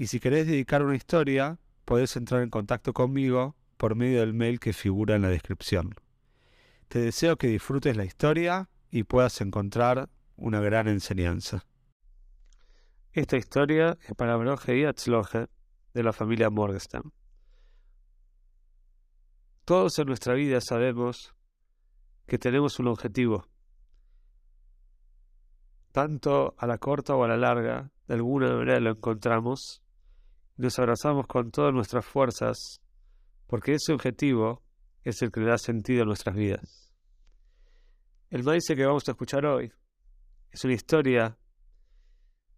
y si querés dedicar una historia, podés entrar en contacto conmigo por medio del mail que figura en la descripción. Te deseo que disfrutes la historia y puedas encontrar una gran enseñanza. Esta historia es para Broje y Atzloje de la familia Morgenstern. Todos en nuestra vida sabemos que tenemos un objetivo. Tanto a la corta o a la larga, de alguna manera lo encontramos nos abrazamos con todas nuestras fuerzas, porque ese objetivo es el que le da sentido a nuestras vidas. El maíz que vamos a escuchar hoy es una historia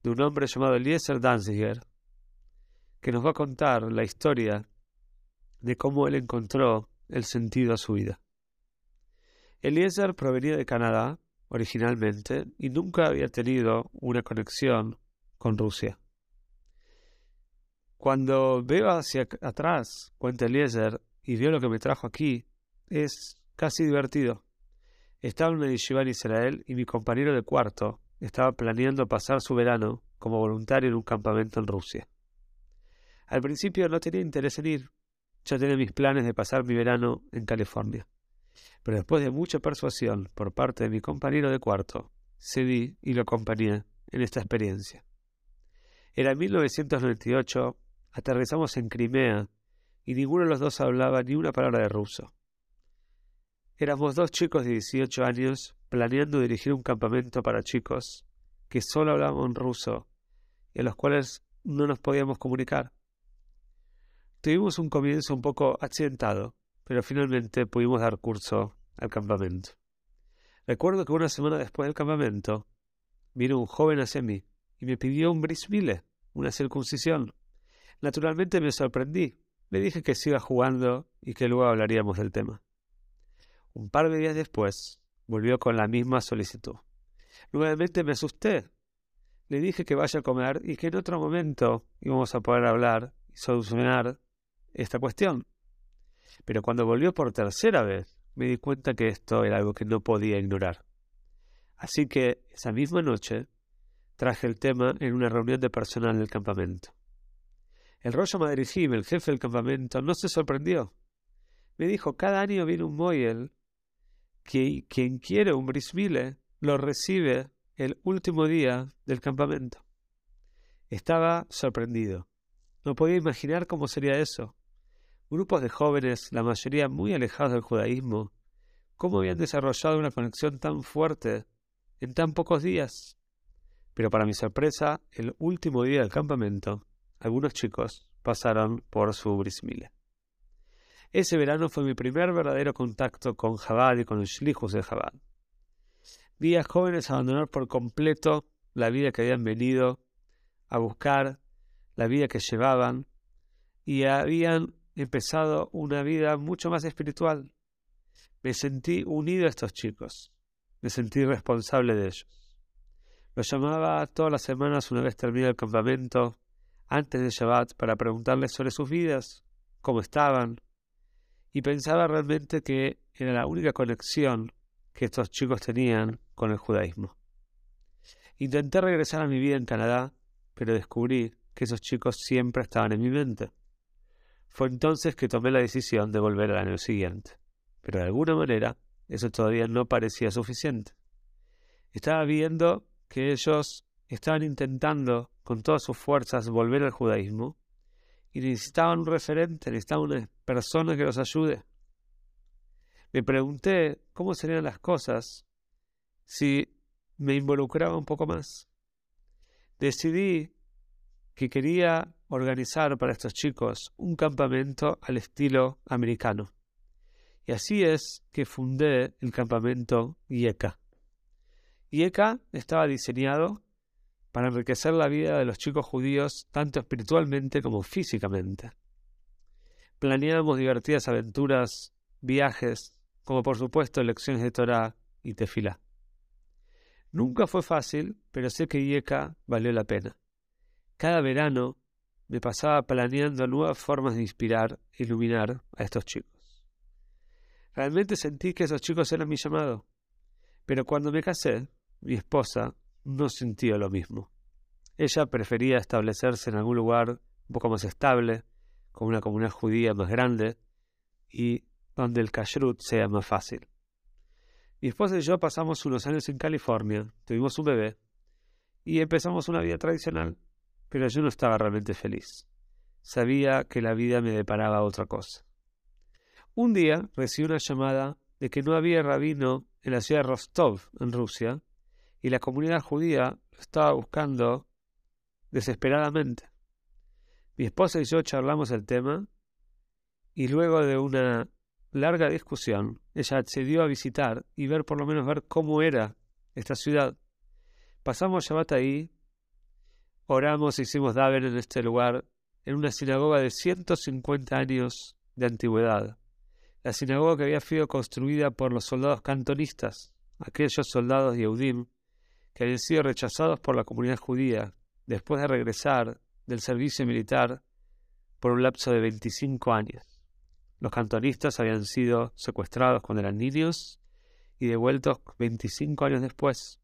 de un hombre llamado Eliezer Danziger, que nos va a contar la historia de cómo él encontró el sentido a su vida. Eliezer provenía de Canadá originalmente y nunca había tenido una conexión con Rusia. Cuando veo hacia atrás, cuenta Eliezer, y veo lo que me trajo aquí, es casi divertido. Estaba en una yeshiva en Israel y mi compañero de cuarto estaba planeando pasar su verano como voluntario en un campamento en Rusia. Al principio no tenía interés en ir. Yo tenía mis planes de pasar mi verano en California. Pero después de mucha persuasión por parte de mi compañero de cuarto, cedí y lo acompañé en esta experiencia. Era 1998 Aterrizamos en Crimea y ninguno de los dos hablaba ni una palabra de ruso. Éramos dos chicos de 18 años planeando dirigir un campamento para chicos que solo hablaban ruso y a los cuales no nos podíamos comunicar. Tuvimos un comienzo un poco accidentado, pero finalmente pudimos dar curso al campamento. Recuerdo que una semana después del campamento vino un joven hacia mí y me pidió un bris una circuncisión. Naturalmente me sorprendí. Le dije que siga jugando y que luego hablaríamos del tema. Un par de días después, volvió con la misma solicitud. Nuevamente me asusté. Le dije que vaya a comer y que en otro momento íbamos a poder hablar y solucionar esta cuestión. Pero cuando volvió por tercera vez, me di cuenta que esto era algo que no podía ignorar. Así que esa misma noche traje el tema en una reunión de personal del campamento. El rollo Madrigim, el jefe del campamento, no se sorprendió. Me dijo, cada año viene un Moyel, que quien quiere un brismile lo recibe el último día del campamento. Estaba sorprendido. No podía imaginar cómo sería eso. Grupos de jóvenes, la mayoría muy alejados del judaísmo, cómo habían desarrollado una conexión tan fuerte en tan pocos días. Pero para mi sorpresa, el último día del campamento, algunos chicos pasaron por su brismile. Ese verano fue mi primer verdadero contacto con Jabal y con los shlichus de Jabal. Vi a jóvenes abandonar por completo la vida que habían venido a buscar, la vida que llevaban, y habían empezado una vida mucho más espiritual. Me sentí unido a estos chicos, me sentí responsable de ellos. Los llamaba todas las semanas una vez terminado el campamento antes de Shabbat para preguntarles sobre sus vidas, cómo estaban, y pensaba realmente que era la única conexión que estos chicos tenían con el judaísmo. Intenté regresar a mi vida en Canadá, pero descubrí que esos chicos siempre estaban en mi mente. Fue entonces que tomé la decisión de volver al año siguiente, pero de alguna manera eso todavía no parecía suficiente. Estaba viendo que ellos estaban intentando con todas sus fuerzas volver al judaísmo y necesitaban un referente, necesitaban una persona que los ayude. Me pregunté cómo serían las cosas si me involucraba un poco más. Decidí que quería organizar para estos chicos un campamento al estilo americano. Y así es que fundé el campamento IECA. IECA estaba diseñado para enriquecer la vida de los chicos judíos tanto espiritualmente como físicamente. Planeábamos divertidas aventuras, viajes, como por supuesto lecciones de Torah y tefilá. Nunca fue fácil, pero sé que IECA valió la pena. Cada verano me pasaba planeando nuevas formas de inspirar e iluminar a estos chicos. Realmente sentí que esos chicos eran mi llamado. Pero cuando me casé, mi esposa no sintió lo mismo. Ella prefería establecerse en algún lugar un poco más estable, con una comunidad judía más grande y donde el kashrut sea más fácil. Mi esposa y yo pasamos unos años en California, tuvimos un bebé y empezamos una vida tradicional, pero yo no estaba realmente feliz. Sabía que la vida me deparaba otra cosa. Un día recibí una llamada de que no había rabino en la ciudad de Rostov, en Rusia, y la comunidad judía lo estaba buscando desesperadamente. Mi esposa y yo charlamos el tema y luego de una larga discusión, ella accedió a visitar y ver por lo menos ver cómo era esta ciudad. Pasamos Shabbat ahí, oramos e hicimos Daven en este lugar, en una sinagoga de 150 años de antigüedad. La sinagoga que había sido construida por los soldados cantonistas, aquellos soldados Yehudim que habían sido rechazados por la comunidad judía después de regresar del servicio militar por un lapso de 25 años. Los cantonistas habían sido secuestrados cuando eran niños y devueltos 25 años después.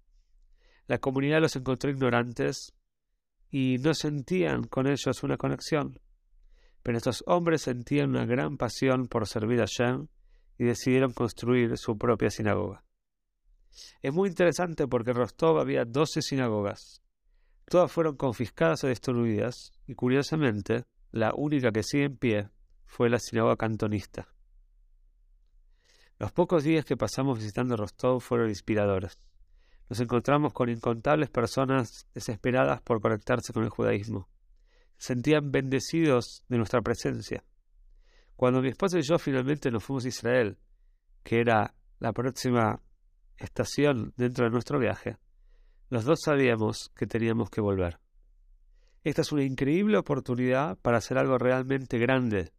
La comunidad los encontró ignorantes y no sentían con ellos una conexión. Pero estos hombres sentían una gran pasión por servir a Shem y decidieron construir su propia sinagoga. Es muy interesante porque en Rostov había doce sinagogas. Todas fueron confiscadas o destruidas, y curiosamente, la única que sigue en pie fue la sinagoga cantonista. Los pocos días que pasamos visitando Rostov fueron inspiradores. Nos encontramos con incontables personas desesperadas por conectarse con el judaísmo. Se sentían bendecidos de nuestra presencia. Cuando mi esposa y yo finalmente nos fuimos a Israel, que era la próxima estación dentro de nuestro viaje, los dos sabíamos que teníamos que volver. Esta es una increíble oportunidad para hacer algo realmente grande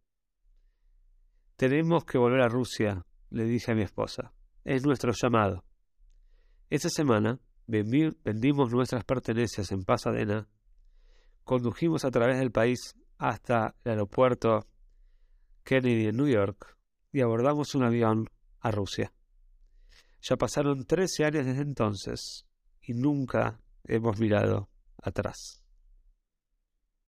tenemos que volver a Rusia, le dije a mi esposa. Es nuestro llamado. Esa semana vendimos nuestras pertenencias en Pasadena, condujimos a través del país hasta el aeropuerto Kennedy en New York y abordamos un avión a Rusia. Ya pasaron 13 años desde entonces y nunca hemos mirado atrás.